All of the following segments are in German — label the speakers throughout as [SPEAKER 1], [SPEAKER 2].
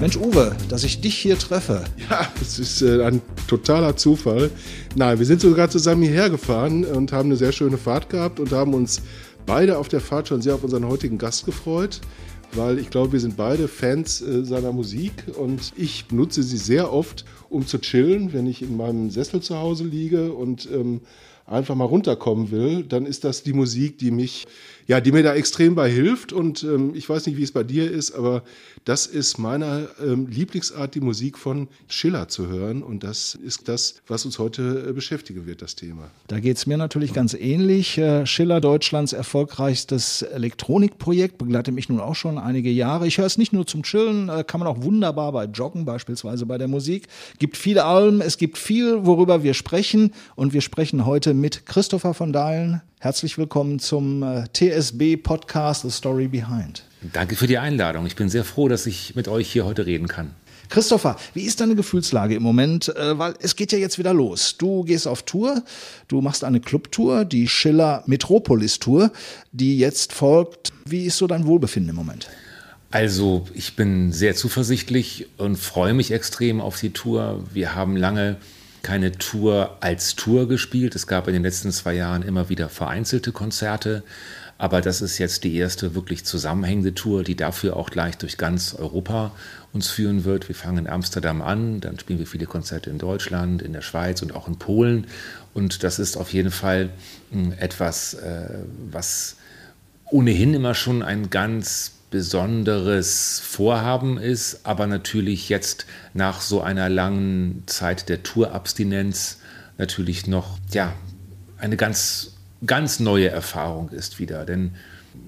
[SPEAKER 1] Mensch, Uwe, dass ich dich hier treffe.
[SPEAKER 2] Ja, es ist äh, ein totaler Zufall. Nein, wir sind sogar zusammen hierher gefahren und haben eine sehr schöne Fahrt gehabt und haben uns beide auf der Fahrt schon sehr auf unseren heutigen Gast gefreut, weil ich glaube, wir sind beide Fans äh, seiner Musik und ich nutze sie sehr oft, um zu chillen, wenn ich in meinem Sessel zu Hause liege und ähm, einfach mal runterkommen will, dann ist das die Musik, die mich, ja, die mir da extrem bei hilft. Und ähm, ich weiß nicht, wie es bei dir ist, aber das ist meiner ähm, Lieblingsart, die Musik von Schiller zu hören. Und das ist das, was uns heute äh, beschäftigen wird, das Thema.
[SPEAKER 1] Da geht es mir natürlich ganz ähnlich. Äh, Schiller, Deutschlands erfolgreichstes Elektronikprojekt, begleitet mich nun auch schon einige Jahre. Ich höre es nicht nur zum Chillen, äh, kann man auch wunderbar bei Joggen, beispielsweise bei der Musik. Gibt viele Alben, es gibt viel, worüber wir sprechen. Und wir sprechen heute mit Christopher von Dahlen. Herzlich willkommen zum äh, TSB Podcast The Story Behind.
[SPEAKER 3] Danke für die Einladung. Ich bin sehr froh, dass ich mit euch hier heute reden kann.
[SPEAKER 1] Christopher, wie ist deine Gefühlslage im Moment? Äh, weil es geht ja jetzt wieder los. Du gehst auf Tour, du machst eine Clubtour, die Schiller Metropolis Tour, die jetzt folgt. Wie ist so dein Wohlbefinden im Moment?
[SPEAKER 3] Also, ich bin sehr zuversichtlich und freue mich extrem auf die Tour. Wir haben lange keine Tour als Tour gespielt. Es gab in den letzten zwei Jahren immer wieder vereinzelte Konzerte. Aber das ist jetzt die erste wirklich zusammenhängende Tour, die dafür auch gleich durch ganz Europa uns führen wird. Wir fangen in Amsterdam an, dann spielen wir viele Konzerte in Deutschland, in der Schweiz und auch in Polen. Und das ist auf jeden Fall hm, etwas, äh, was ohnehin immer schon ein ganz besonderes Vorhaben ist, aber natürlich jetzt nach so einer langen Zeit der Tourabstinenz natürlich noch ja, eine ganz, ganz neue Erfahrung ist wieder. Denn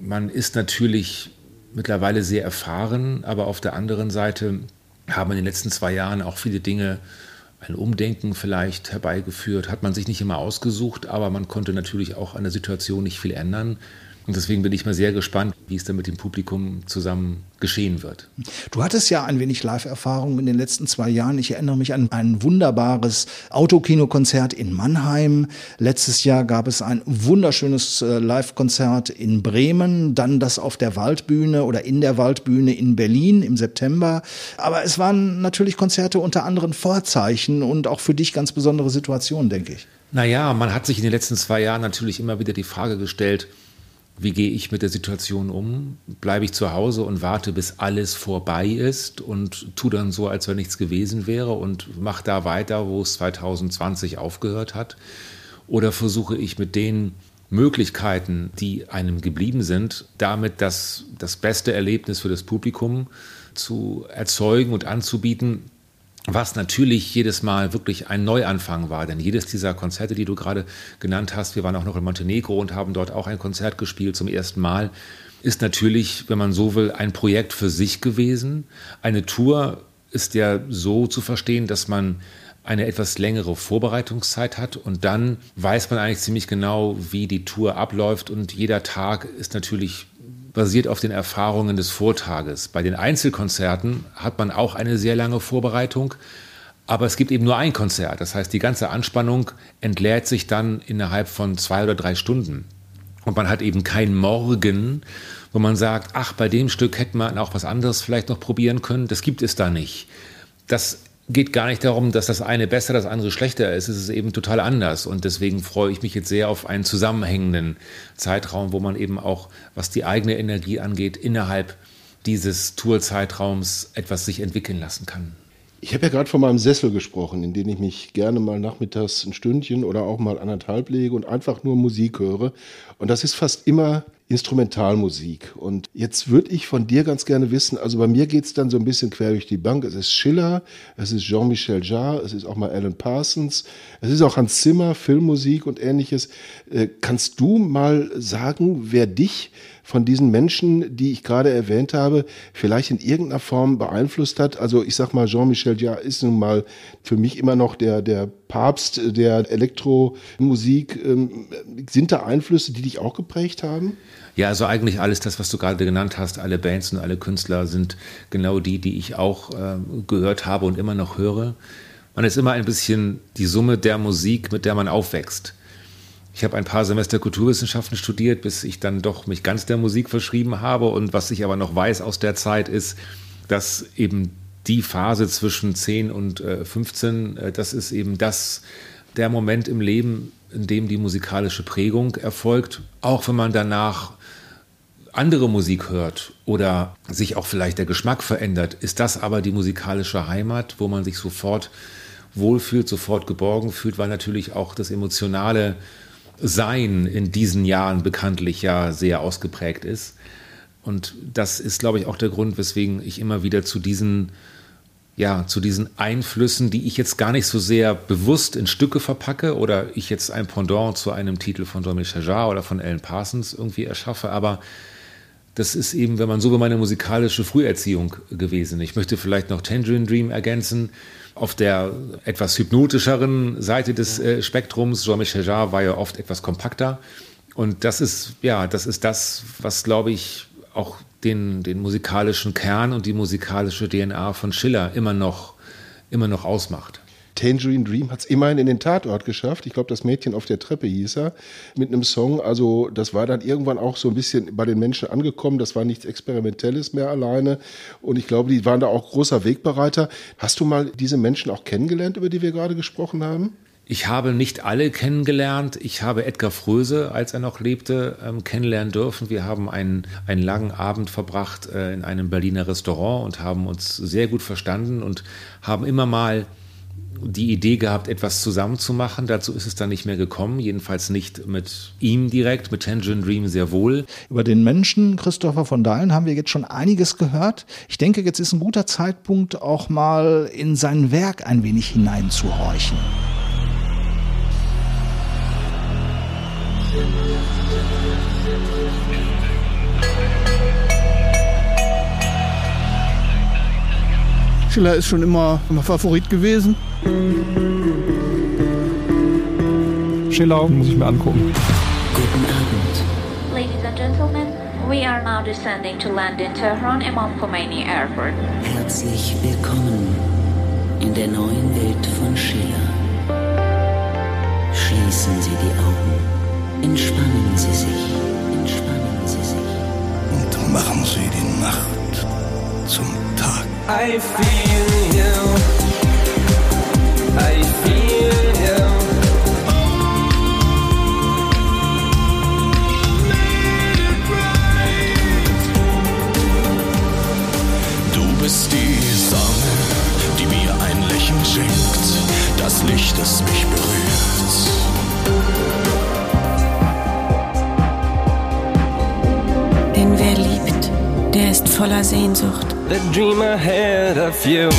[SPEAKER 3] man ist natürlich mittlerweile sehr erfahren, aber auf der anderen Seite haben in den letzten zwei Jahren auch viele Dinge ein Umdenken vielleicht herbeigeführt. Hat man sich nicht immer ausgesucht, aber man konnte natürlich auch an der Situation nicht viel ändern. Und deswegen bin ich mal sehr gespannt, wie es dann mit dem Publikum zusammen geschehen wird.
[SPEAKER 1] Du hattest ja ein wenig Live-Erfahrung in den letzten zwei Jahren. Ich erinnere mich an ein wunderbares Autokinokonzert in Mannheim. Letztes Jahr gab es ein wunderschönes äh, Live-Konzert in Bremen, dann das auf der Waldbühne oder in der Waldbühne in Berlin im September. Aber es waren natürlich Konzerte unter anderen Vorzeichen und auch für dich ganz besondere Situationen, denke ich.
[SPEAKER 3] Naja, man hat sich in den letzten zwei Jahren natürlich immer wieder die Frage gestellt, wie gehe ich mit der Situation um? Bleibe ich zu Hause und warte, bis alles vorbei ist und tu dann so, als wenn nichts gewesen wäre und mache da weiter, wo es 2020 aufgehört hat? Oder versuche ich mit den Möglichkeiten, die einem geblieben sind, damit das, das beste Erlebnis für das Publikum zu erzeugen und anzubieten, was natürlich jedes Mal wirklich ein Neuanfang war. Denn jedes dieser Konzerte, die du gerade genannt hast, wir waren auch noch in Montenegro und haben dort auch ein Konzert gespielt zum ersten Mal, ist natürlich, wenn man so will, ein Projekt für sich gewesen. Eine Tour ist ja so zu verstehen, dass man eine etwas längere Vorbereitungszeit hat und dann weiß man eigentlich ziemlich genau, wie die Tour abläuft und jeder Tag ist natürlich basiert auf den Erfahrungen des Vortages. Bei den Einzelkonzerten hat man auch eine sehr lange Vorbereitung, aber es gibt eben nur ein Konzert. Das heißt, die ganze Anspannung entleert sich dann innerhalb von zwei oder drei Stunden. Und man hat eben kein Morgen, wo man sagt, ach, bei dem Stück hätte man auch was anderes vielleicht noch probieren können. Das gibt es da nicht. Das geht gar nicht darum, dass das eine besser, das andere schlechter ist. Es ist eben total anders. Und deswegen freue ich mich jetzt sehr auf einen zusammenhängenden Zeitraum, wo man eben auch, was die eigene Energie angeht, innerhalb dieses Tourzeitraums etwas sich entwickeln lassen kann.
[SPEAKER 2] Ich habe ja gerade von meinem Sessel gesprochen, in den ich mich gerne mal nachmittags ein Stündchen oder auch mal anderthalb lege und einfach nur Musik höre. Und das ist fast immer Instrumentalmusik. Und jetzt würde ich von dir ganz gerne wissen, also bei mir geht's dann so ein bisschen quer durch die Bank. Es ist Schiller, es ist Jean-Michel Jarre, es ist auch mal Alan Parsons, es ist auch Hans Zimmer, Filmmusik und ähnliches. Äh, kannst du mal sagen, wer dich von diesen Menschen, die ich gerade erwähnt habe, vielleicht in irgendeiner Form beeinflusst hat? Also ich sag mal, Jean-Michel Jarre ist nun mal für mich immer noch der, der Papst der Elektromusik. Ähm, sind da Einflüsse, die dich auch geprägt haben?
[SPEAKER 3] Ja, also eigentlich alles das, was du gerade genannt hast, alle Bands und alle Künstler sind genau die, die ich auch äh, gehört habe und immer noch höre. Man ist immer ein bisschen die Summe der Musik, mit der man aufwächst. Ich habe ein paar Semester Kulturwissenschaften studiert, bis ich dann doch mich ganz der Musik verschrieben habe. Und was ich aber noch weiß aus der Zeit ist, dass eben die Phase zwischen 10 und äh, 15, äh, das ist eben das, der Moment im Leben, in dem die musikalische Prägung erfolgt, auch wenn man danach andere Musik hört oder sich auch vielleicht der Geschmack verändert, ist das aber die musikalische Heimat, wo man sich sofort wohlfühlt, sofort geborgen fühlt, weil natürlich auch das emotionale Sein in diesen Jahren bekanntlich ja sehr ausgeprägt ist. Und das ist, glaube ich, auch der Grund, weswegen ich immer wieder zu diesen, ja, zu diesen Einflüssen, die ich jetzt gar nicht so sehr bewusst in Stücke verpacke oder ich jetzt ein Pendant zu einem Titel von Jean-Michel oder von Alan Parsons irgendwie erschaffe, aber das ist eben, wenn man so will, meine musikalische Früherziehung gewesen. Ich möchte vielleicht noch Tangerine Dream ergänzen. Auf der etwas hypnotischeren Seite des äh, Spektrums, Jean-Michel Jarre war ja oft etwas kompakter. Und das ist, ja, das ist das, was, glaube ich, auch den, den musikalischen Kern und die musikalische DNA von Schiller immer noch, immer noch ausmacht.
[SPEAKER 2] Tangerine Dream hat es immerhin in den Tatort geschafft. Ich glaube, das Mädchen auf der Treppe hieß er, mit einem Song. Also das war dann irgendwann auch so ein bisschen bei den Menschen angekommen. Das war nichts Experimentelles mehr alleine. Und ich glaube, die waren da auch großer Wegbereiter. Hast du mal diese Menschen auch kennengelernt, über die wir gerade gesprochen haben?
[SPEAKER 3] Ich habe nicht alle kennengelernt. Ich habe Edgar Fröse, als er noch lebte, ähm, kennenlernen dürfen. Wir haben einen, einen langen Abend verbracht äh, in einem Berliner Restaurant und haben uns sehr gut verstanden und haben immer mal die Idee gehabt, etwas zusammenzumachen. Dazu ist es dann nicht mehr gekommen, jedenfalls nicht mit ihm direkt, mit Tangerine Dream sehr wohl.
[SPEAKER 1] Über den Menschen Christopher von Dahlen haben wir jetzt schon einiges gehört. Ich denke, jetzt ist ein guter Zeitpunkt, auch mal in sein Werk ein wenig hineinzuhorchen.
[SPEAKER 4] Schiller ist schon immer mein Favorit gewesen.
[SPEAKER 5] Schiller muss ich mir angucken.
[SPEAKER 6] Guten Abend.
[SPEAKER 7] Ladies and gentlemen, we are now descending to land in Tehran Imam Khomeini Airport.
[SPEAKER 6] Herzlich willkommen in der neuen Welt von Schiller. Schließen Sie die Augen. Entspannen Sie sich. Entspannen Sie sich.
[SPEAKER 8] Und machen Sie die Nacht zum Tag.
[SPEAKER 9] I feel you.
[SPEAKER 8] Bist die Sonne, die mir ein Lächeln schenkt, das Licht, das mich berührt.
[SPEAKER 10] Der ist voller Sehnsucht.
[SPEAKER 9] The dream ahead of you.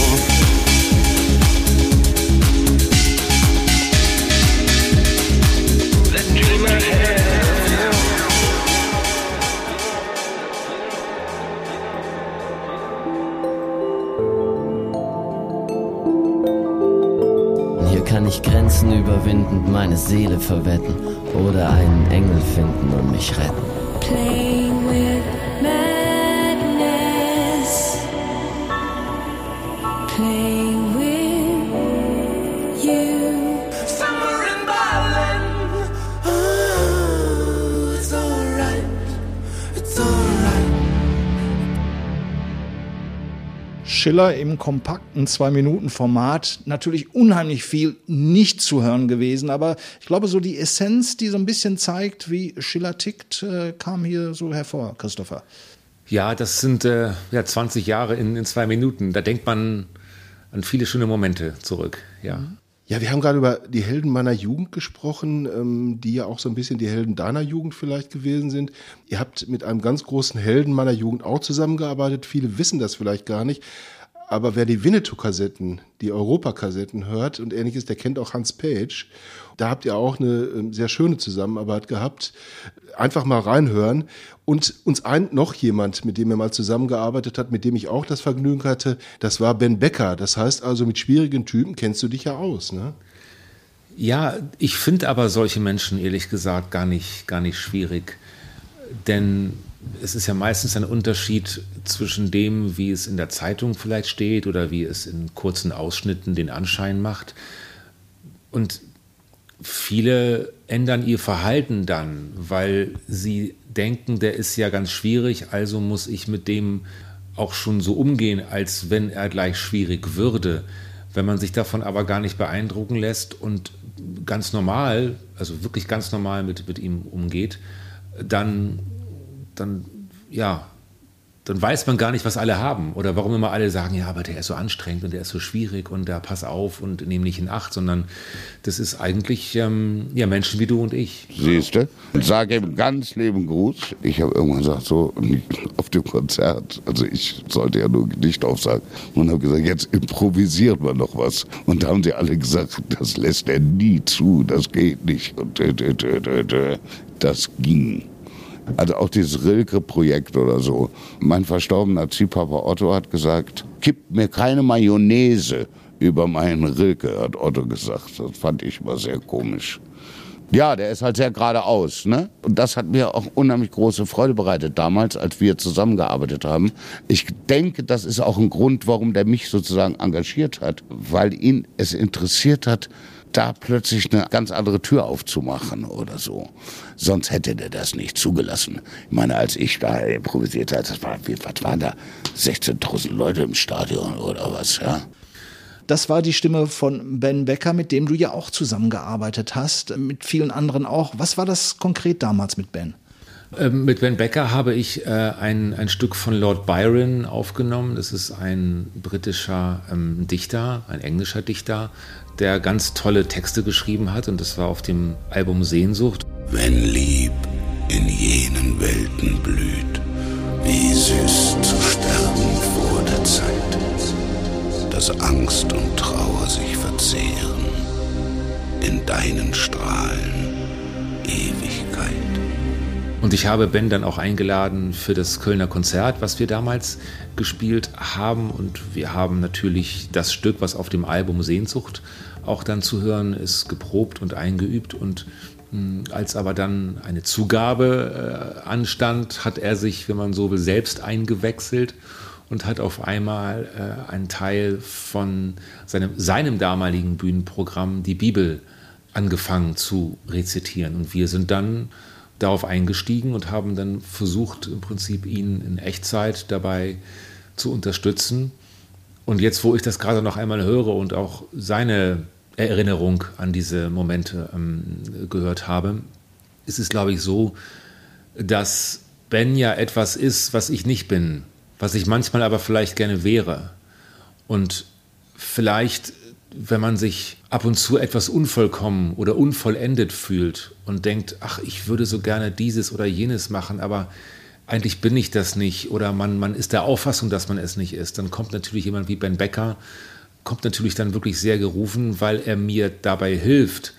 [SPEAKER 9] The dream ahead of you.
[SPEAKER 6] Hier kann ich Grenzen überwindend meine Seele verwetten oder einen Engel finden und mich retten.
[SPEAKER 1] Schiller im kompakten Zwei-Minuten-Format natürlich unheimlich viel nicht zu hören gewesen, aber ich glaube, so die Essenz, die so ein bisschen zeigt, wie Schiller tickt, äh, kam hier so hervor, Christopher.
[SPEAKER 3] Ja, das sind äh, ja, 20 Jahre in, in zwei Minuten. Da denkt man an viele schöne Momente zurück. Ja.
[SPEAKER 2] Ja, wir haben gerade über die Helden meiner Jugend gesprochen, ähm, die ja auch so ein bisschen die Helden deiner Jugend vielleicht gewesen sind. Ihr habt mit einem ganz großen Helden meiner Jugend auch zusammengearbeitet. Viele wissen das vielleicht gar nicht. Aber wer die Winnetou-Kassetten, die Europa-Kassetten hört und ähnliches, der kennt auch Hans Page. Da habt ihr auch eine ähm, sehr schöne Zusammenarbeit gehabt. Einfach mal reinhören. Und uns ein, noch jemand, mit dem er mal zusammengearbeitet hat, mit dem ich auch das Vergnügen hatte, das war Ben Becker. Das heißt also, mit schwierigen Typen kennst du dich ja aus, ne?
[SPEAKER 3] Ja, ich finde aber solche Menschen ehrlich gesagt gar nicht, gar nicht schwierig. Denn es ist ja meistens ein Unterschied zwischen dem, wie es in der Zeitung vielleicht steht oder wie es in kurzen Ausschnitten den Anschein macht. Und viele ändern ihr Verhalten dann, weil sie denken, der ist ja ganz schwierig, also muss ich mit dem auch schon so umgehen, als wenn er gleich schwierig würde. Wenn man sich davon aber gar nicht beeindrucken lässt und ganz normal, also wirklich ganz normal mit, mit ihm umgeht, dann, dann ja, dann weiß man gar nicht, was alle haben. Oder warum immer alle sagen, ja, aber der ist so anstrengend und der ist so schwierig und der pass auf und nehme nicht in Acht, sondern das ist eigentlich ähm, ja, Menschen wie du und ich.
[SPEAKER 11] Siehst du? Und sage ihm ganz lieben Gruß. Ich habe irgendwann gesagt, so auf dem Konzert, also ich sollte ja nur Gedicht aufsagen und habe gesagt, jetzt improvisiert man noch was. Und da haben sie alle gesagt, das lässt er nie zu, das geht nicht. Und das ging. Also auch dieses Rilke-Projekt oder so. Mein verstorbener Ziehpapa Otto hat gesagt, kippt mir keine Mayonnaise über meinen Rilke, hat Otto gesagt. Das fand ich immer sehr komisch. Ja, der ist halt sehr geradeaus. Ne? Und das hat mir auch unheimlich große Freude bereitet damals, als wir zusammengearbeitet haben. Ich denke, das ist auch ein Grund, warum der mich sozusagen engagiert hat, weil ihn es interessiert hat, da plötzlich eine ganz andere Tür aufzumachen oder so. Sonst hätte der das nicht zugelassen. Ich meine, als ich da improvisiert habe, das war, was waren da? 16.000 Leute im Stadion oder was, ja?
[SPEAKER 1] Das war die Stimme von Ben Becker, mit dem du ja auch zusammengearbeitet hast, mit vielen anderen auch. Was war das konkret damals mit Ben?
[SPEAKER 3] Ähm, mit Ben Becker habe ich äh, ein, ein Stück von Lord Byron aufgenommen. Das ist ein britischer ähm, Dichter, ein englischer Dichter, der ganz tolle Texte geschrieben hat und das war auf dem Album Sehnsucht.
[SPEAKER 8] Wenn Lieb in jenen Welten blüht, wie süß zu sterben vor der Zeit, dass Angst und Trauer sich verzehren in deinen Strahlen Ewigkeit.
[SPEAKER 3] Und ich habe Ben dann auch eingeladen für das Kölner Konzert, was wir damals gespielt haben. Und wir haben natürlich das Stück, was auf dem Album Sehnsucht auch dann zu hören ist, geprobt und eingeübt. Und als aber dann eine Zugabe äh, anstand, hat er sich, wenn man so will, selbst eingewechselt und hat auf einmal äh, einen Teil von seinem, seinem damaligen Bühnenprogramm, die Bibel, angefangen zu rezitieren. Und wir sind dann darauf eingestiegen und haben dann versucht, im Prinzip ihn in Echtzeit dabei zu unterstützen. Und jetzt, wo ich das gerade noch einmal höre und auch seine Erinnerung an diese Momente ähm, gehört habe, ist es, glaube ich, so, dass Ben ja etwas ist, was ich nicht bin, was ich manchmal aber vielleicht gerne wäre. Und vielleicht, wenn man sich ab und zu etwas unvollkommen oder unvollendet fühlt und denkt, ach, ich würde so gerne dieses oder jenes machen, aber eigentlich bin ich das nicht oder man, man ist der Auffassung, dass man es nicht ist, dann kommt natürlich jemand wie Ben Becker kommt natürlich dann wirklich sehr gerufen, weil er mir dabei hilft,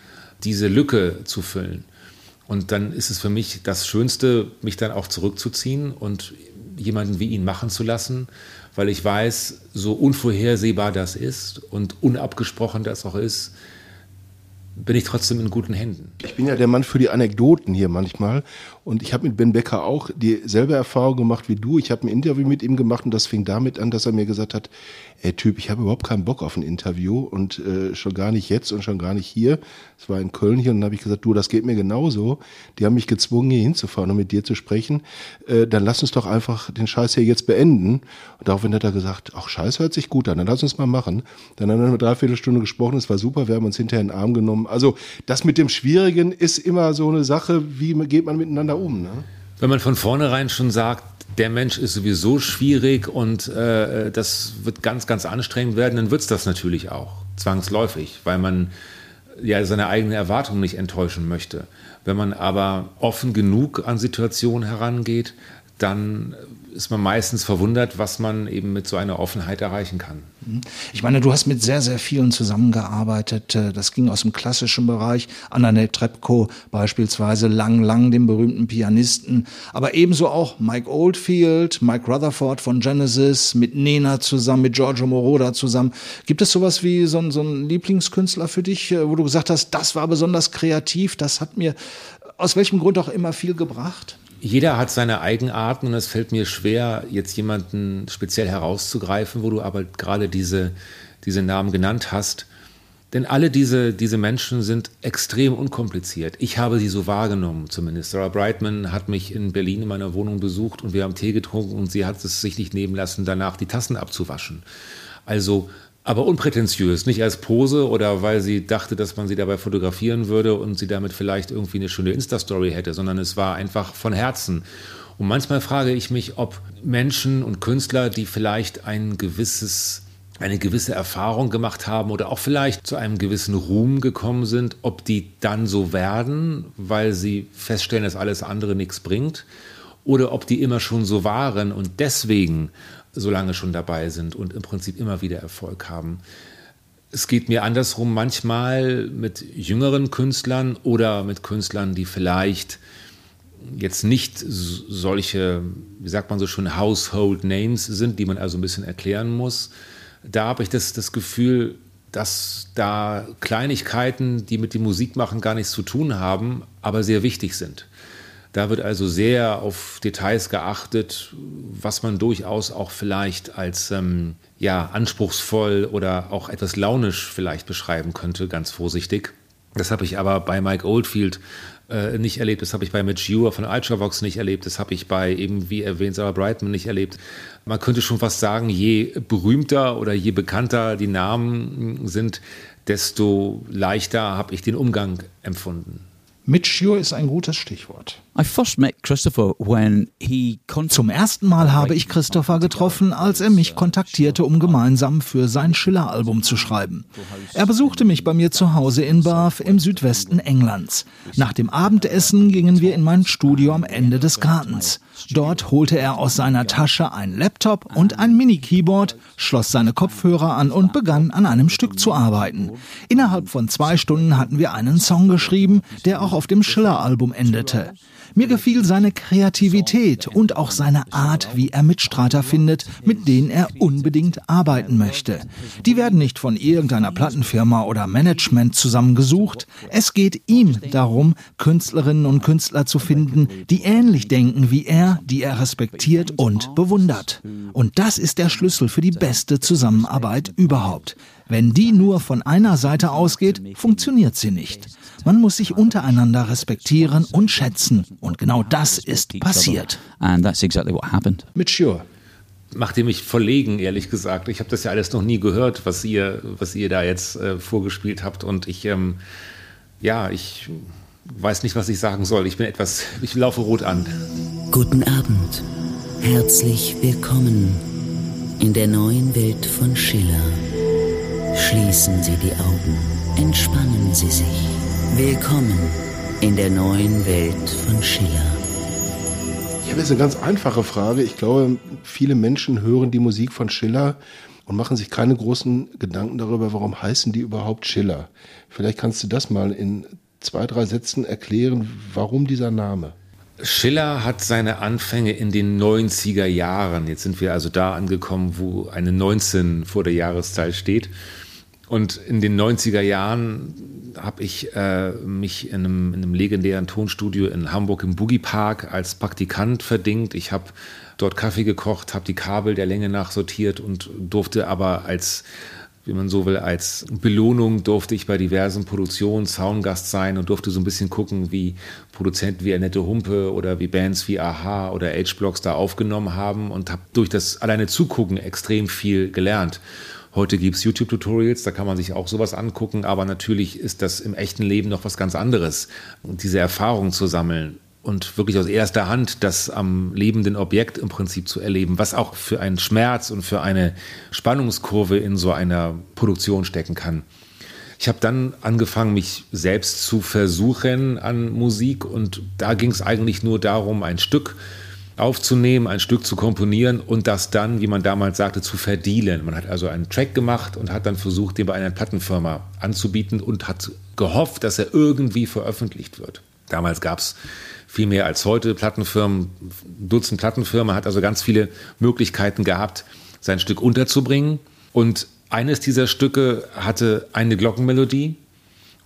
[SPEAKER 3] diese Lücke zu füllen. Und dann ist es für mich das Schönste, mich dann auch zurückzuziehen und jemanden wie ihn machen zu lassen, weil ich weiß, so unvorhersehbar das ist und unabgesprochen das auch ist, bin ich trotzdem in guten Händen.
[SPEAKER 2] Ich bin ja der Mann für die Anekdoten hier manchmal. Und ich habe mit Ben Becker auch dieselbe Erfahrung gemacht wie du. Ich habe ein Interview mit ihm gemacht und das fing damit an, dass er mir gesagt hat, ey Typ, ich habe überhaupt keinen Bock auf ein Interview und äh, schon gar nicht jetzt und schon gar nicht hier. Es war in Köln hier und dann habe ich gesagt, du, das geht mir genauso. Die haben mich gezwungen, hier hinzufahren und mit dir zu sprechen. Äh, dann lass uns doch einfach den Scheiß hier jetzt beenden. Und daraufhin hat er gesagt, ach Scheiß hört sich gut an, dann lass uns mal machen. Dann haben wir eine Dreiviertelstunde gesprochen, es war super, wir haben uns hinterher in den Arm genommen. Also das mit dem Schwierigen ist immer so eine Sache, wie geht man miteinander um. Ne?
[SPEAKER 3] Wenn man von vornherein schon sagt, der Mensch ist sowieso schwierig und äh, das wird ganz, ganz anstrengend werden, dann wird es das natürlich auch, zwangsläufig, weil man ja seine eigenen Erwartungen nicht enttäuschen möchte. Wenn man aber offen genug an Situationen herangeht, dann ist man meistens verwundert, was man eben mit so einer Offenheit erreichen kann.
[SPEAKER 1] Mhm. Ich meine, du hast mit sehr, sehr vielen zusammengearbeitet. Äh, das ging aus dem klassischen Bereich. Annette Trepko beispielsweise, Lang Lang, dem berühmten Pianisten. Aber ebenso auch Mike Oldfield, Mike Rutherford von Genesis, mit Nena zusammen, mit Giorgio Moroder zusammen. Gibt es sowas wie so, ein, so ein Lieblingskünstler für dich, äh, wo du gesagt hast, das war besonders kreativ, das hat mir aus welchem Grund auch immer viel gebracht?
[SPEAKER 3] Jeder hat seine Eigenarten und es fällt mir schwer, jetzt jemanden speziell herauszugreifen, wo du aber gerade diese, diese Namen genannt hast. Denn alle diese, diese Menschen sind extrem unkompliziert. Ich habe sie so wahrgenommen zumindest. Sarah Brightman hat mich in Berlin in meiner Wohnung besucht und wir haben Tee getrunken und sie hat es sich nicht nehmen lassen, danach die Tassen abzuwaschen. Also aber unprätentiös, nicht als Pose oder weil sie dachte, dass man sie dabei fotografieren würde und sie damit vielleicht irgendwie eine schöne Insta-Story hätte, sondern es war einfach von Herzen. Und manchmal frage ich mich, ob Menschen und Künstler, die vielleicht ein gewisses eine gewisse Erfahrung gemacht haben oder auch vielleicht zu einem gewissen Ruhm gekommen sind, ob die dann so werden, weil sie feststellen, dass alles andere nichts bringt, oder ob die immer schon so waren und deswegen so lange schon dabei sind und im Prinzip immer wieder Erfolg haben. Es geht mir andersrum manchmal mit jüngeren Künstlern oder mit Künstlern, die vielleicht jetzt nicht solche, wie sagt man so schon, Household Names sind, die man also ein bisschen erklären muss. Da habe ich das, das Gefühl, dass da Kleinigkeiten, die mit dem Musikmachen gar nichts zu tun haben, aber sehr wichtig sind. Da wird also sehr auf Details geachtet, was man durchaus auch vielleicht als ähm, ja, anspruchsvoll oder auch etwas launisch vielleicht beschreiben könnte, ganz vorsichtig. Das habe ich aber bei Mike Oldfield äh, nicht erlebt, das habe ich bei Mitch Ewer von Ultravox nicht erlebt, das habe ich bei eben, wie erwähnt, Sarah Brightman nicht erlebt. Man könnte schon fast sagen, je berühmter oder je bekannter die Namen sind, desto leichter habe ich den Umgang empfunden.
[SPEAKER 1] Mitchio ist ein gutes Stichwort. Zum ersten Mal habe ich Christopher getroffen, als er mich kontaktierte, um gemeinsam für sein Schiller-Album zu schreiben. Er besuchte mich bei mir zu Hause in Bath im Südwesten Englands. Nach dem Abendessen gingen wir in mein Studio am Ende des Gartens. Dort holte er aus seiner Tasche ein Laptop und ein Mini-Keyboard, schloss seine Kopfhörer an und begann an einem Stück zu arbeiten. Innerhalb von zwei Stunden hatten wir einen Song geschrieben, der auch auf dem Schiller-Album endete. Mir gefiel seine Kreativität und auch seine Art, wie er Mitstreiter findet, mit denen er unbedingt arbeiten möchte. Die werden nicht von irgendeiner Plattenfirma oder Management zusammengesucht. Es geht ihm darum, Künstlerinnen und Künstler zu finden, die ähnlich denken wie er, die er respektiert und bewundert. Und das ist der Schlüssel für die beste Zusammenarbeit überhaupt. Wenn die nur von einer Seite ausgeht, funktioniert sie nicht. Man muss sich untereinander respektieren und schätzen. Und genau das ist passiert.
[SPEAKER 12] And that's exactly what happened.
[SPEAKER 1] Mit Sure
[SPEAKER 3] macht ihr mich verlegen, ehrlich gesagt. Ich habe das ja alles noch nie gehört, was ihr, was ihr da jetzt äh, vorgespielt habt. Und ich, ähm, ja, ich weiß nicht, was ich sagen soll. Ich bin etwas, ich laufe rot an.
[SPEAKER 13] Guten Abend. Herzlich willkommen in der neuen Welt von Schiller. Schließen Sie die Augen, entspannen Sie sich. Willkommen in der neuen Welt von Schiller.
[SPEAKER 2] Ich habe jetzt eine ganz einfache Frage. Ich glaube, viele Menschen hören die Musik von Schiller und machen sich keine großen Gedanken darüber, warum heißen die überhaupt Schiller. Vielleicht kannst du das mal in zwei, drei Sätzen erklären, warum dieser Name.
[SPEAKER 3] Schiller hat seine Anfänge in den 90er Jahren. Jetzt sind wir also da angekommen, wo eine 19 vor der Jahreszahl steht. Und in den 90er Jahren habe ich äh, mich in einem, in einem, legendären Tonstudio in Hamburg im Boogie Park als Praktikant verdingt. Ich habe dort Kaffee gekocht, habe die Kabel der Länge nach sortiert und durfte aber als wie man so will, als Belohnung durfte ich bei diversen Produktionen Soundgast sein und durfte so ein bisschen gucken, wie Produzenten wie Annette Humpe oder wie Bands wie Aha oder H-Blocks da aufgenommen haben und habe durch das alleine Zugucken extrem viel gelernt. Heute gibt es YouTube-Tutorials, da kann man sich auch sowas angucken, aber natürlich ist das im echten Leben noch was ganz anderes. Diese Erfahrung zu sammeln und wirklich aus erster Hand das am lebenden Objekt im Prinzip zu erleben, was auch für einen Schmerz und für eine Spannungskurve in so einer Produktion stecken kann. Ich habe dann angefangen, mich selbst zu versuchen an Musik und da ging es eigentlich nur darum, ein Stück aufzunehmen, ein Stück zu komponieren und das dann, wie man damals sagte, zu verdienen. Man hat also einen Track gemacht und hat dann versucht, den bei einer Plattenfirma anzubieten und hat gehofft, dass er irgendwie veröffentlicht wird. Damals gab es viel mehr als heute Plattenfirmen, Dutzend Plattenfirmen, hat also ganz viele Möglichkeiten gehabt, sein Stück unterzubringen. Und eines dieser Stücke hatte eine Glockenmelodie,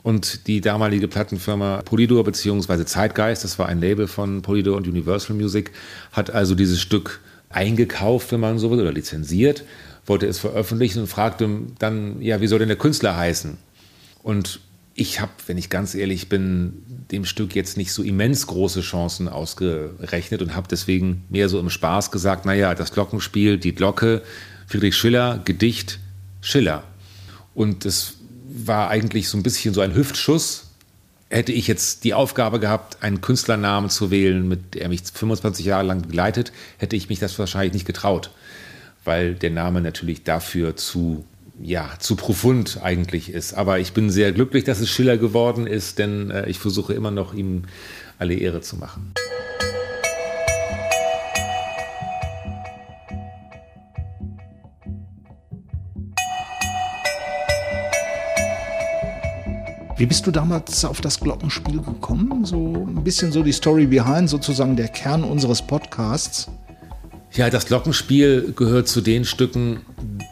[SPEAKER 3] und die damalige Plattenfirma Polydor bzw. Zeitgeist, das war ein Label von Polydor und Universal Music, hat also dieses Stück eingekauft, wenn man so will, oder lizenziert, wollte es veröffentlichen und fragte dann, ja, wie soll denn der Künstler heißen? Und ich habe, wenn ich ganz ehrlich bin, dem Stück jetzt nicht so immens große Chancen ausgerechnet und habe deswegen mehr so im Spaß gesagt, naja, das Glockenspiel, die Glocke, Friedrich Schiller, Gedicht, Schiller. Und das war eigentlich so ein bisschen so ein Hüftschuss. Hätte ich jetzt die Aufgabe gehabt, einen Künstlernamen zu wählen, mit der mich 25 Jahre lang begleitet, hätte ich mich das wahrscheinlich nicht getraut, weil der Name natürlich dafür zu ja, zu profund eigentlich ist. Aber ich bin sehr glücklich, dass es Schiller geworden ist, denn äh, ich versuche immer noch, ihm alle Ehre zu machen.
[SPEAKER 1] Wie bist du damals auf das Glockenspiel gekommen? So ein bisschen so die Story behind, sozusagen der Kern unseres Podcasts.
[SPEAKER 3] Ja, das Glockenspiel gehört zu den Stücken,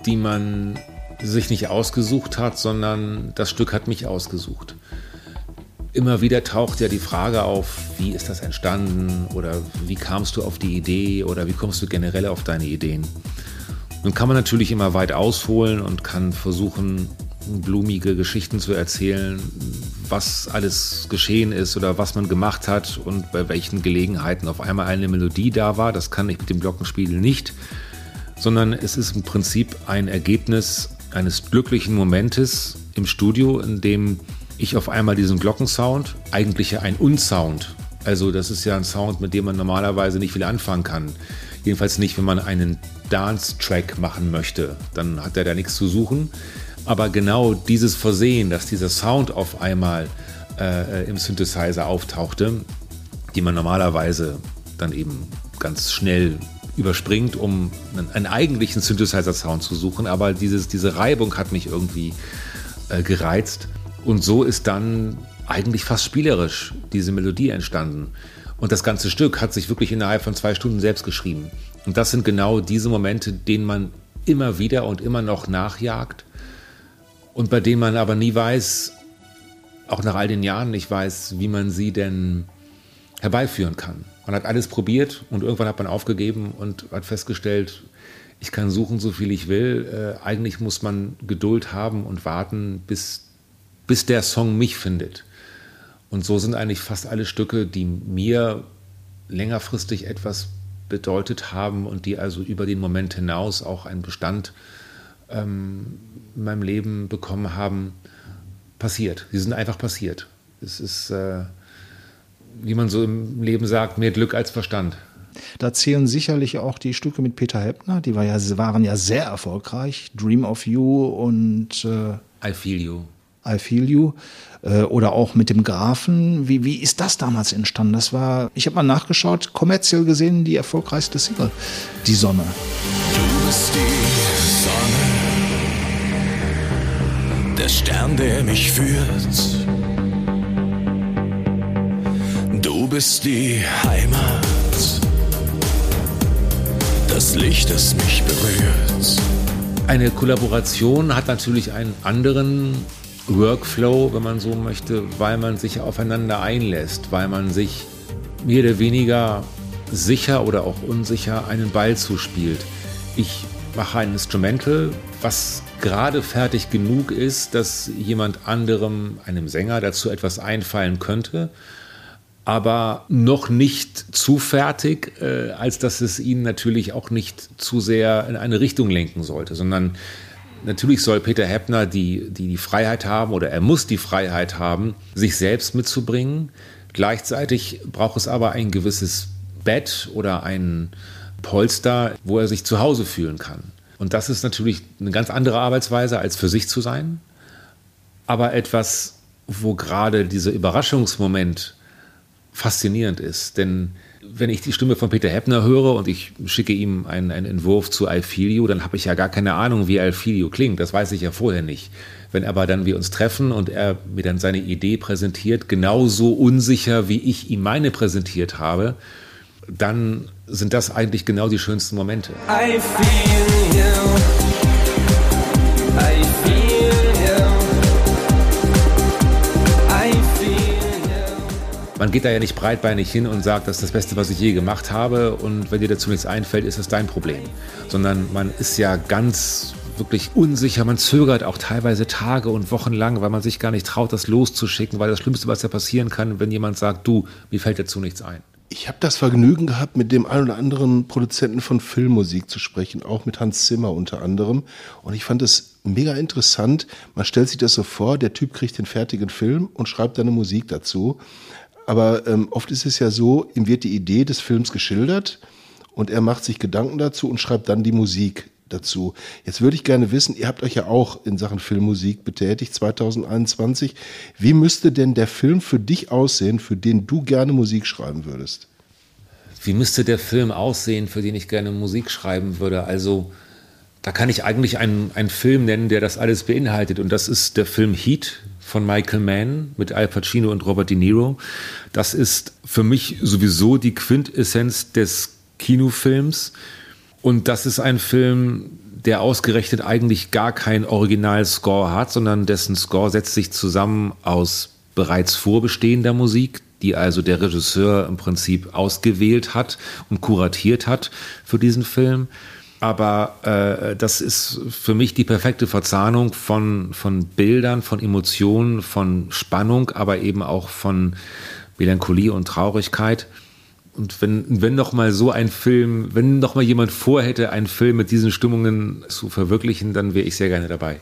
[SPEAKER 3] die man sich nicht ausgesucht hat, sondern das Stück hat mich ausgesucht. Immer wieder taucht ja die Frage auf, wie ist das entstanden oder wie kamst du auf die Idee oder wie kommst du generell auf deine Ideen. Nun kann man natürlich immer weit ausholen und kann versuchen, blumige Geschichten zu erzählen, was alles geschehen ist oder was man gemacht hat und bei welchen Gelegenheiten auf einmal eine Melodie da war. Das kann ich mit dem Glockenspiel nicht, sondern es ist im Prinzip ein Ergebnis eines glücklichen Momentes im Studio, in dem ich auf einmal diesen Glockensound, eigentlich ja ein Unsound, also das ist ja ein Sound, mit dem man normalerweise nicht viel anfangen kann. Jedenfalls nicht, wenn man einen Dance-Track machen möchte. Dann hat er da nichts zu suchen. Aber genau dieses Versehen, dass dieser Sound auf einmal äh, im Synthesizer auftauchte, die man normalerweise dann eben ganz schnell überspringt, um einen, einen eigentlichen Synthesizer-Sound zu suchen. Aber dieses, diese Reibung hat mich irgendwie äh, gereizt. Und so ist dann eigentlich fast spielerisch diese Melodie entstanden. Und das ganze Stück hat sich wirklich innerhalb von zwei Stunden selbst geschrieben. Und das sind genau diese Momente, denen man immer wieder und immer noch nachjagt und bei denen man aber nie weiß, auch nach all den Jahren nicht weiß, wie man sie denn herbeiführen kann. Man hat alles probiert und irgendwann hat man aufgegeben und hat festgestellt, ich kann suchen, so viel ich will. Äh, eigentlich muss man Geduld haben und warten, bis, bis der Song mich findet. Und so sind eigentlich fast alle Stücke, die mir längerfristig etwas bedeutet haben und die also über den Moment hinaus auch einen Bestand ähm, in meinem Leben bekommen haben, passiert. Sie sind einfach passiert. Es ist, äh, wie man so im Leben sagt, mehr Glück als Verstand.
[SPEAKER 1] Da zählen sicherlich auch die Stücke mit Peter Heppner, die war ja, waren ja sehr erfolgreich. Dream of You und äh,
[SPEAKER 3] I Feel You.
[SPEAKER 1] I Feel You äh, oder auch mit dem Grafen. Wie, wie ist das damals entstanden? Das war, ich habe mal nachgeschaut, kommerziell gesehen die erfolgreichste Single, Die Sonne.
[SPEAKER 8] Du bist die Stern, der mich führt. Du bist die Heimat, das Licht, das mich berührt.
[SPEAKER 3] Eine Kollaboration hat natürlich einen anderen Workflow, wenn man so möchte, weil man sich aufeinander einlässt, weil man sich mehr oder weniger sicher oder auch unsicher einen Ball zuspielt. Ich mache ein Instrumental, was gerade fertig genug ist, dass jemand anderem, einem Sänger, dazu etwas einfallen könnte, aber noch nicht zu fertig, äh, als dass es ihn natürlich auch nicht zu sehr in eine Richtung lenken sollte, sondern Natürlich soll Peter Heppner die, die, die Freiheit haben oder er muss die Freiheit haben, sich selbst mitzubringen. Gleichzeitig braucht es aber ein gewisses Bett oder ein Polster, wo er sich zu Hause fühlen kann. Und das ist natürlich eine ganz andere Arbeitsweise, als für sich zu sein. Aber etwas, wo gerade dieser Überraschungsmoment faszinierend ist. Denn wenn ich die Stimme von Peter Heppner höre und ich schicke ihm einen, einen Entwurf zu You, dann habe ich ja gar keine Ahnung, wie You klingt. Das weiß ich ja vorher nicht. Wenn aber dann wir uns treffen und er mir dann seine Idee präsentiert, genauso unsicher, wie ich ihm meine präsentiert habe, dann sind das eigentlich genau die schönsten Momente.
[SPEAKER 9] I feel you. I feel.
[SPEAKER 3] Man geht da ja nicht breitbeinig hin und sagt, das ist das Beste, was ich je gemacht habe und wenn dir dazu nichts einfällt, ist das dein Problem. Sondern man ist ja ganz wirklich unsicher, man zögert auch teilweise Tage und Wochen lang, weil man sich gar nicht traut, das loszuschicken, weil das Schlimmste, was ja passieren kann, wenn jemand sagt, du, mir fällt dazu nichts ein.
[SPEAKER 2] Ich habe das Vergnügen gehabt, mit dem einen oder anderen Produzenten von Filmmusik zu sprechen, auch mit Hans Zimmer unter anderem. Und ich fand es mega interessant. Man stellt sich das so vor, der Typ kriegt den fertigen Film und schreibt dann eine Musik dazu. Aber ähm, oft ist es ja so, ihm wird die Idee des Films geschildert und er macht sich Gedanken dazu und schreibt dann die Musik dazu. Jetzt würde ich gerne wissen, ihr habt euch ja auch in Sachen Filmmusik betätigt 2021. Wie müsste denn der Film für dich aussehen, für den du gerne Musik schreiben würdest?
[SPEAKER 3] Wie müsste der Film aussehen, für den ich gerne Musik schreiben würde? Also da kann ich eigentlich einen, einen Film nennen, der das alles beinhaltet. Und das ist der Film Heat von Michael Mann mit Al Pacino und Robert De Niro. Das ist für mich sowieso die Quintessenz des Kinofilms. Und das ist ein Film, der ausgerechnet eigentlich gar kein Original-Score hat, sondern dessen Score setzt sich zusammen aus bereits vorbestehender Musik, die also der Regisseur im Prinzip ausgewählt hat und kuratiert hat für diesen Film. Aber äh, das ist für mich die perfekte Verzahnung von, von Bildern, von Emotionen, von Spannung, aber eben auch von Melancholie und Traurigkeit. Und wenn, wenn noch mal so ein Film, wenn noch mal jemand vorhätte, einen Film mit diesen Stimmungen zu verwirklichen, dann wäre ich sehr gerne dabei.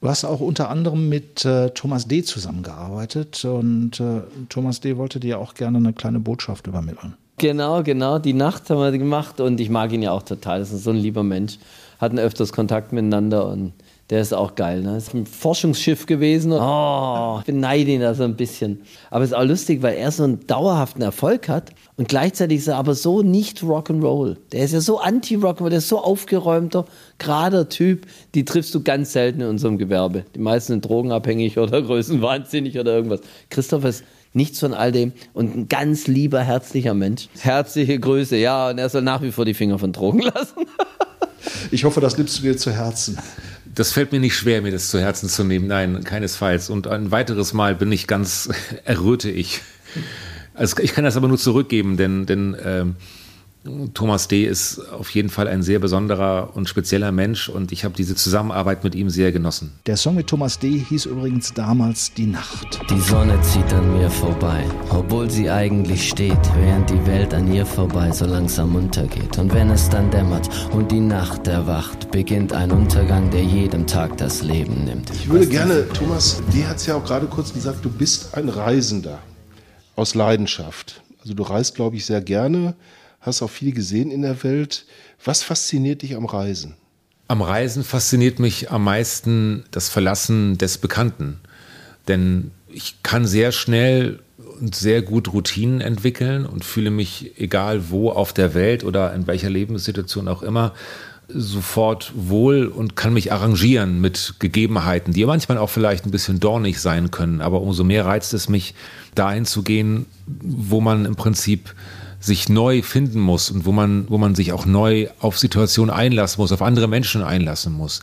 [SPEAKER 1] Du hast auch unter anderem mit äh, Thomas D. zusammengearbeitet und äh, Thomas D. wollte dir auch gerne eine kleine Botschaft übermitteln.
[SPEAKER 12] Genau, genau. Die Nacht haben wir gemacht und ich mag ihn ja auch total. Das ist so ein lieber Mensch. Hatten öfters Kontakt miteinander und der ist auch geil. Ne? Ist ein Forschungsschiff gewesen. Oh, ich beneide ihn da so ein bisschen. Aber es ist auch lustig, weil er so einen dauerhaften Erfolg hat und gleichzeitig ist er aber so nicht Rock'n'Roll. Der ist ja so anti-Rock'n'Roll, der ist so aufgeräumter, gerader Typ. Die triffst du ganz selten in unserem Gewerbe. Die meisten sind drogenabhängig oder größenwahnsinnig oder irgendwas. Christoph ist nichts von all dem und ein ganz lieber, herzlicher Mensch. Herzliche Grüße, ja, und er soll nach wie vor die Finger von Drogen lassen.
[SPEAKER 1] ich hoffe, das nimmst du dir zu Herzen.
[SPEAKER 3] Das fällt mir nicht schwer, mir das zu Herzen zu nehmen. Nein, keinesfalls. Und ein weiteres Mal bin ich ganz erröte ich. Also ich kann das aber nur zurückgeben, denn, denn ähm, Thomas D. ist auf jeden Fall ein sehr besonderer und spezieller Mensch und ich habe diese Zusammenarbeit mit ihm sehr genossen.
[SPEAKER 1] Der Song mit Thomas D. hieß übrigens damals Die Nacht.
[SPEAKER 6] Die Sonne zieht an mir vorbei, obwohl sie eigentlich steht, während die Welt an ihr vorbei so langsam untergeht. Und wenn es dann dämmert und die Nacht erwacht, beginnt ein Untergang, der jedem Tag das Leben nimmt.
[SPEAKER 2] Ich würde gerne, Thomas D. hat es ja auch gerade kurz gesagt, du bist ein Reisender aus Leidenschaft. Also du reist, glaube ich, sehr gerne hast auch viel gesehen in der Welt. Was fasziniert dich am Reisen?
[SPEAKER 3] Am Reisen fasziniert mich am meisten das Verlassen des Bekannten. Denn ich kann sehr schnell und sehr gut Routinen entwickeln und fühle mich, egal wo auf der Welt oder in welcher Lebenssituation auch immer, sofort wohl und kann mich arrangieren mit Gegebenheiten, die manchmal auch vielleicht ein bisschen dornig sein können. Aber umso mehr reizt es mich, dahin zu gehen, wo man im Prinzip sich neu finden muss und wo man, wo man sich auch neu auf Situationen einlassen muss, auf andere Menschen einlassen muss.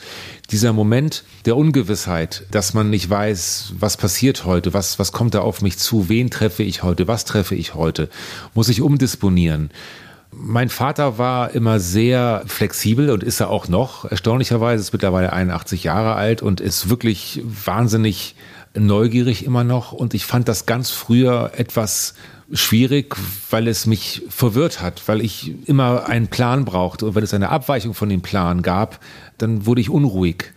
[SPEAKER 3] Dieser Moment der Ungewissheit, dass man nicht weiß, was passiert heute, was, was kommt da auf mich zu, wen treffe ich heute, was treffe ich heute, muss ich umdisponieren. Mein Vater war immer sehr flexibel und ist er auch noch. Erstaunlicherweise ist mittlerweile 81 Jahre alt und ist wirklich wahnsinnig neugierig immer noch. Und ich fand das ganz früher etwas schwierig, weil es mich verwirrt hat, weil ich immer einen Plan brauchte und wenn es eine Abweichung von dem Plan gab, dann wurde ich unruhig.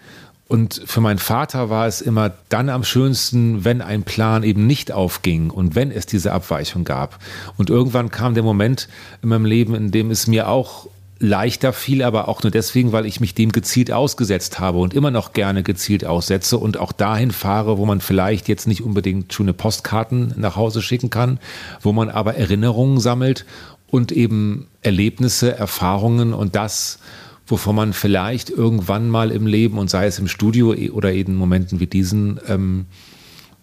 [SPEAKER 3] Und für meinen Vater war es immer dann am schönsten, wenn ein Plan eben nicht aufging und wenn es diese Abweichung gab. Und irgendwann kam der Moment in meinem Leben, in dem es mir auch leichter fiel, aber auch nur deswegen, weil ich mich dem gezielt ausgesetzt habe und immer noch gerne gezielt aussetze und auch dahin fahre, wo man vielleicht jetzt nicht unbedingt schöne Postkarten nach Hause schicken kann, wo man aber Erinnerungen sammelt und eben Erlebnisse, Erfahrungen und das, wovon man vielleicht irgendwann mal im Leben und sei es im Studio oder in Momenten wie diesen ähm,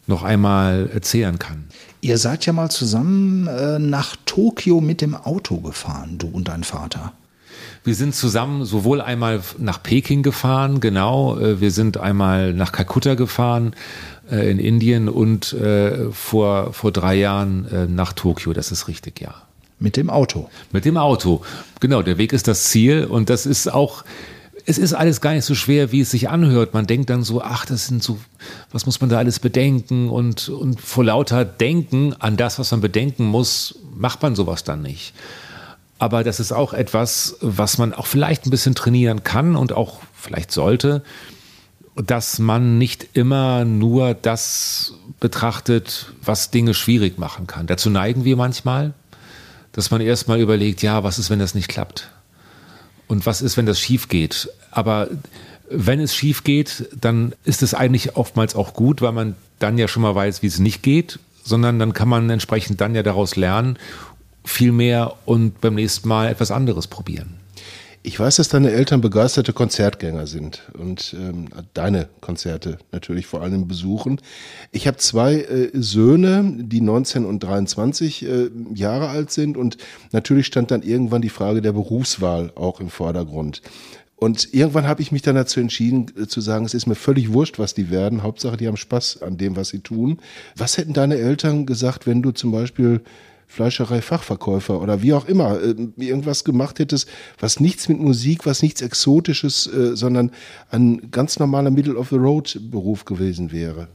[SPEAKER 3] noch einmal erzählen kann.
[SPEAKER 1] Ihr seid ja mal zusammen äh, nach Tokio mit dem Auto gefahren, du und dein Vater.
[SPEAKER 3] Wir sind zusammen sowohl einmal nach Peking gefahren, genau, äh, wir sind einmal nach Kalkutta gefahren äh, in Indien und äh, vor, vor drei Jahren äh, nach Tokio, das ist richtig, ja.
[SPEAKER 1] Mit dem Auto.
[SPEAKER 3] Mit dem Auto. Genau, der Weg ist das Ziel und das ist auch, es ist alles gar nicht so schwer, wie es sich anhört. Man denkt dann so, ach, das sind so, was muss man da alles bedenken und, und vor lauter Denken an das, was man bedenken muss, macht man sowas dann nicht. Aber das ist auch etwas, was man auch vielleicht ein bisschen trainieren kann und auch vielleicht sollte, dass man nicht immer nur das betrachtet, was Dinge schwierig machen kann. Dazu neigen wir manchmal, dass man erstmal überlegt, ja, was ist, wenn das nicht klappt? Und was ist, wenn das schief geht? Aber wenn es schief geht, dann ist es eigentlich oftmals auch gut, weil man dann ja schon mal weiß, wie es nicht geht, sondern dann kann man entsprechend dann ja daraus lernen, viel mehr und beim nächsten Mal etwas anderes probieren.
[SPEAKER 2] Ich weiß, dass deine Eltern begeisterte Konzertgänger sind und ähm, deine Konzerte natürlich vor allem besuchen. Ich habe zwei äh, Söhne, die 19 und 23 äh, Jahre alt sind und natürlich stand dann irgendwann die Frage der Berufswahl auch im Vordergrund. Und irgendwann habe ich mich dann dazu entschieden äh, zu sagen, es ist mir völlig wurscht, was die werden. Hauptsache, die haben Spaß an dem, was sie tun. Was hätten deine Eltern gesagt, wenn du zum Beispiel Fleischerei-Fachverkäufer oder wie auch immer, äh, irgendwas gemacht hättest, was nichts mit Musik, was nichts Exotisches, äh, sondern ein ganz normaler Middle-of-the-Road-Beruf gewesen wäre?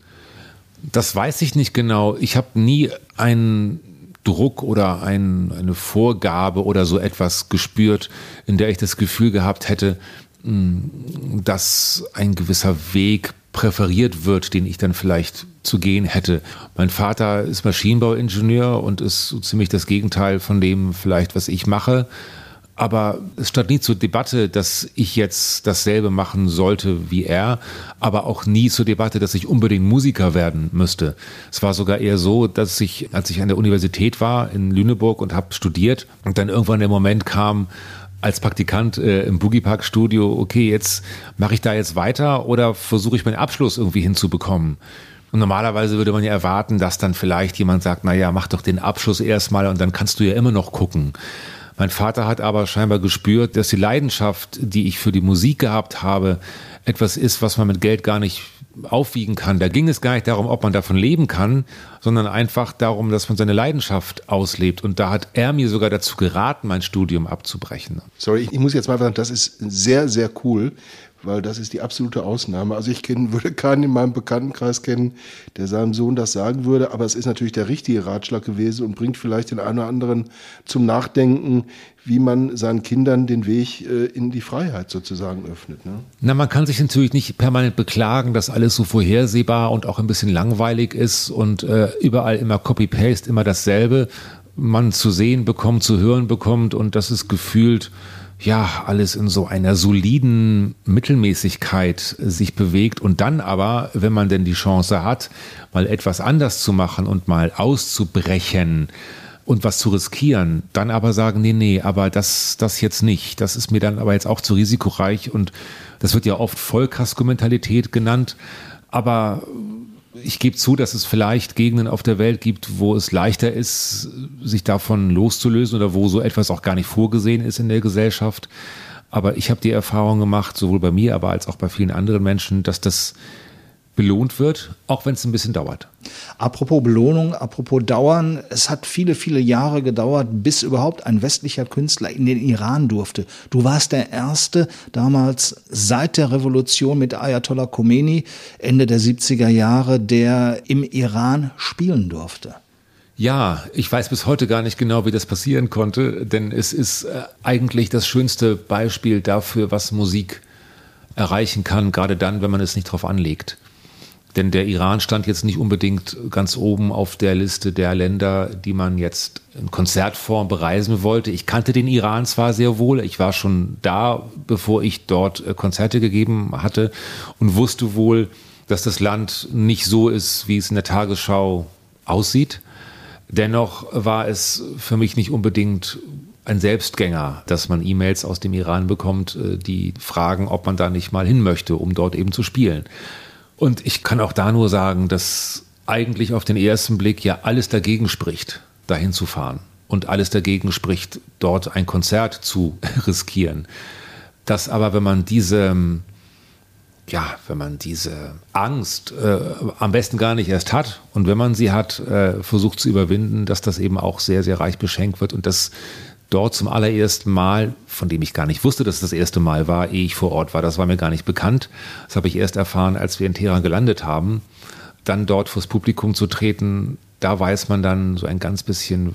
[SPEAKER 3] Das weiß ich nicht genau. Ich habe nie einen Druck oder ein, eine Vorgabe oder so etwas gespürt, in der ich das Gefühl gehabt hätte, dass ein gewisser Weg präferiert wird, den ich dann vielleicht zu gehen hätte. Mein Vater ist Maschinenbauingenieur und ist so ziemlich das Gegenteil von dem vielleicht, was ich mache. Aber es stand nie zur Debatte, dass ich jetzt dasselbe machen sollte wie er, aber auch nie zur Debatte, dass ich unbedingt Musiker werden müsste. Es war sogar eher so, dass ich, als ich an der Universität war in Lüneburg und habe studiert und dann irgendwann der Moment kam, als Praktikant äh, im Boogie Park Studio, okay, jetzt mache ich da jetzt weiter oder versuche ich meinen Abschluss irgendwie hinzubekommen? Und normalerweise würde man ja erwarten, dass dann vielleicht jemand sagt, na ja, mach doch den Abschluss erstmal und dann kannst du ja immer noch gucken. Mein Vater hat aber scheinbar gespürt, dass die Leidenschaft, die ich für die Musik gehabt habe, etwas ist, was man mit Geld gar nicht aufwiegen kann. Da ging es gar nicht darum, ob man davon leben kann, sondern einfach darum, dass man seine Leidenschaft auslebt. Und da hat er mir sogar dazu geraten, mein Studium abzubrechen.
[SPEAKER 2] Sorry, ich muss jetzt mal sagen, das ist sehr, sehr cool, weil das ist die absolute Ausnahme. Also ich kenn, würde keinen in meinem Bekanntenkreis kennen, der seinem Sohn das sagen würde, aber es ist natürlich der richtige Ratschlag gewesen und bringt vielleicht den einen oder anderen zum Nachdenken, wie man seinen Kindern den Weg äh, in die Freiheit sozusagen öffnet. Ne?
[SPEAKER 3] Na, man kann sich natürlich nicht permanent beklagen, dass alles so vorhersehbar und auch ein bisschen langweilig ist und äh, überall immer Copy-Paste, immer dasselbe man zu sehen bekommt, zu hören bekommt und das ist gefühlt ja, alles in so einer soliden Mittelmäßigkeit sich bewegt und dann aber, wenn man denn die Chance hat, mal etwas anders zu machen und mal auszubrechen und was zu riskieren, dann aber sagen, nee, nee, aber das, das jetzt nicht. Das ist mir dann aber jetzt auch zu risikoreich und das wird ja oft Vollkasko-Mentalität genannt. Aber ich gebe zu, dass es vielleicht Gegenden auf der Welt gibt, wo es leichter ist, sich davon loszulösen oder wo so etwas auch gar nicht vorgesehen ist in der Gesellschaft. Aber ich habe die Erfahrung gemacht, sowohl bei mir, aber als auch bei vielen anderen Menschen, dass das belohnt wird, auch wenn es ein bisschen dauert.
[SPEAKER 1] Apropos Belohnung, apropos Dauern, es hat viele, viele Jahre gedauert, bis überhaupt ein westlicher Künstler in den Iran durfte. Du warst der Erste damals seit der Revolution mit Ayatollah Khomeini, Ende der 70er Jahre, der im Iran spielen durfte.
[SPEAKER 3] Ja, ich weiß bis heute gar nicht genau, wie das passieren konnte, denn es ist äh, eigentlich das schönste Beispiel dafür, was Musik erreichen kann, gerade dann, wenn man es nicht drauf anlegt. Denn der Iran stand jetzt nicht unbedingt ganz oben auf der Liste der Länder, die man jetzt in Konzertform bereisen wollte. Ich kannte den Iran zwar sehr wohl, ich war schon da, bevor ich dort äh, Konzerte gegeben hatte und wusste wohl, dass das Land nicht so ist, wie es in der Tagesschau aussieht. Dennoch war es für mich nicht unbedingt ein Selbstgänger, dass man E-Mails aus dem Iran bekommt, äh, die fragen, ob man da nicht mal hin möchte, um dort eben zu spielen. Und ich kann auch da nur sagen, dass eigentlich auf den ersten Blick ja alles dagegen spricht, dahin zu fahren. Und alles dagegen spricht, dort ein Konzert zu riskieren. Dass aber, wenn man diese, ja, wenn man diese Angst äh, am besten gar nicht erst hat und wenn man sie hat, äh, versucht zu überwinden, dass das eben auch sehr, sehr reich beschenkt wird und dass dort zum allerersten Mal, von dem ich gar nicht wusste, dass es das erste Mal war, ehe ich vor Ort war. Das war mir gar nicht bekannt. Das habe ich erst erfahren, als wir in Teheran gelandet haben. Dann dort vors Publikum zu treten, da weiß man dann so ein ganz bisschen,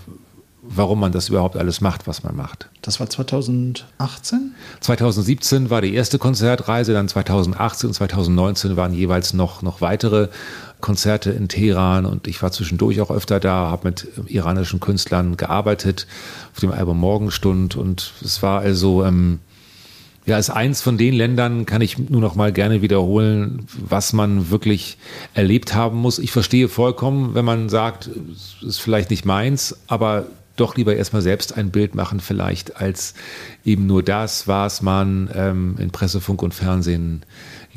[SPEAKER 3] warum man das überhaupt alles macht, was man macht.
[SPEAKER 1] Das war 2018?
[SPEAKER 3] 2017 war die erste Konzertreise, dann 2018 und 2019 waren jeweils noch, noch weitere Konzerte in Teheran und ich war zwischendurch auch öfter da, habe mit iranischen Künstlern gearbeitet auf dem Album Morgenstund und es war also ähm, ja, als eins von den Ländern kann ich nur noch mal gerne wiederholen, was man wirklich erlebt haben muss. Ich verstehe vollkommen, wenn man sagt, es ist vielleicht nicht meins, aber doch lieber erstmal selbst ein Bild machen, vielleicht als eben nur das, was man ähm, in Presse, Funk und Fernsehen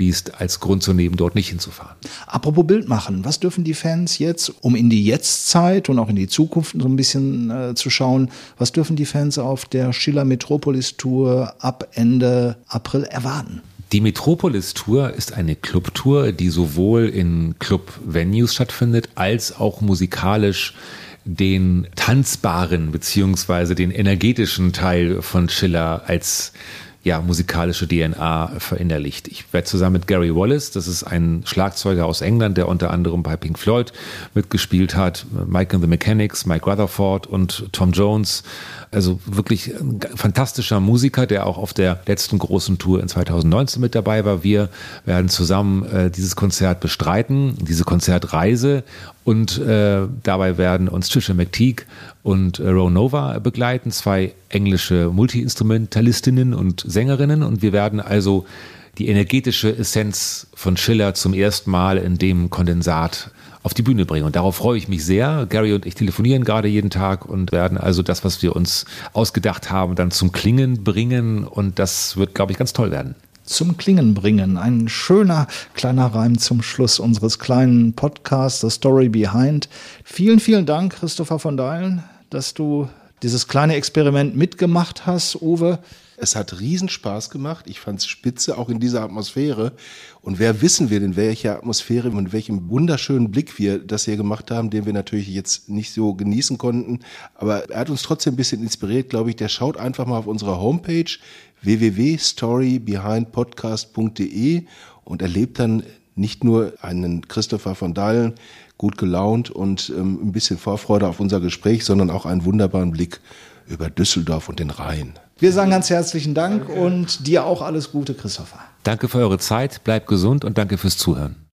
[SPEAKER 3] liest, als Grund zu nehmen, dort nicht hinzufahren.
[SPEAKER 1] Apropos Bild machen, was dürfen die Fans jetzt, um in die Jetztzeit und auch in die Zukunft so ein bisschen äh, zu schauen, was dürfen die Fans auf der Schiller Metropolis Tour ab Ende April erwarten?
[SPEAKER 3] Die Metropolis Tour ist eine Clubtour, die sowohl in Club-Venues stattfindet, als auch musikalisch den tanzbaren beziehungsweise den energetischen Teil von Schiller als ja, musikalische DNA verinnerlicht. Ich werde zusammen mit Gary Wallace, das ist ein Schlagzeuger aus England, der unter anderem bei Pink Floyd mitgespielt hat, Mike and the Mechanics, Mike Rutherford und Tom Jones. Also wirklich ein fantastischer Musiker, der auch auf der letzten großen Tour in 2019 mit dabei war. Wir werden zusammen äh, dieses Konzert bestreiten, diese Konzertreise und äh, dabei werden uns Trisha McTeague und äh, Nova begleiten, zwei englische Multiinstrumentalistinnen und Sängerinnen. Und wir werden also die energetische Essenz von Schiller zum ersten Mal in dem Kondensat auf die Bühne bringen. Und darauf freue ich mich sehr. Gary und ich telefonieren gerade jeden Tag und werden also das, was wir uns ausgedacht haben, dann zum Klingen bringen. Und das wird, glaube ich, ganz toll werden
[SPEAKER 1] zum Klingen bringen. Ein schöner kleiner Reim zum Schluss unseres kleinen Podcasts, The Story Behind. Vielen, vielen Dank, Christopher von Deilen, dass du dieses kleine Experiment mitgemacht hast, Uwe.
[SPEAKER 2] Es hat Riesenspaß gemacht. Ich fand es spitze, auch in dieser Atmosphäre. Und wer wissen wir in welcher Atmosphäre und welchem wunderschönen Blick wir das hier gemacht haben, den wir natürlich jetzt nicht so genießen konnten. Aber er hat uns trotzdem ein bisschen inspiriert, glaube ich. Der schaut einfach mal auf unserer Homepage www.storybehindpodcast.de und erlebt dann nicht nur einen Christopher von Dahlen gut gelaunt und ähm, ein bisschen Vorfreude auf unser Gespräch, sondern auch einen wunderbaren Blick über Düsseldorf und den Rhein.
[SPEAKER 1] Wir sagen ganz herzlichen Dank danke. und dir auch alles Gute, Christopher.
[SPEAKER 3] Danke für eure Zeit, bleibt gesund und danke fürs Zuhören.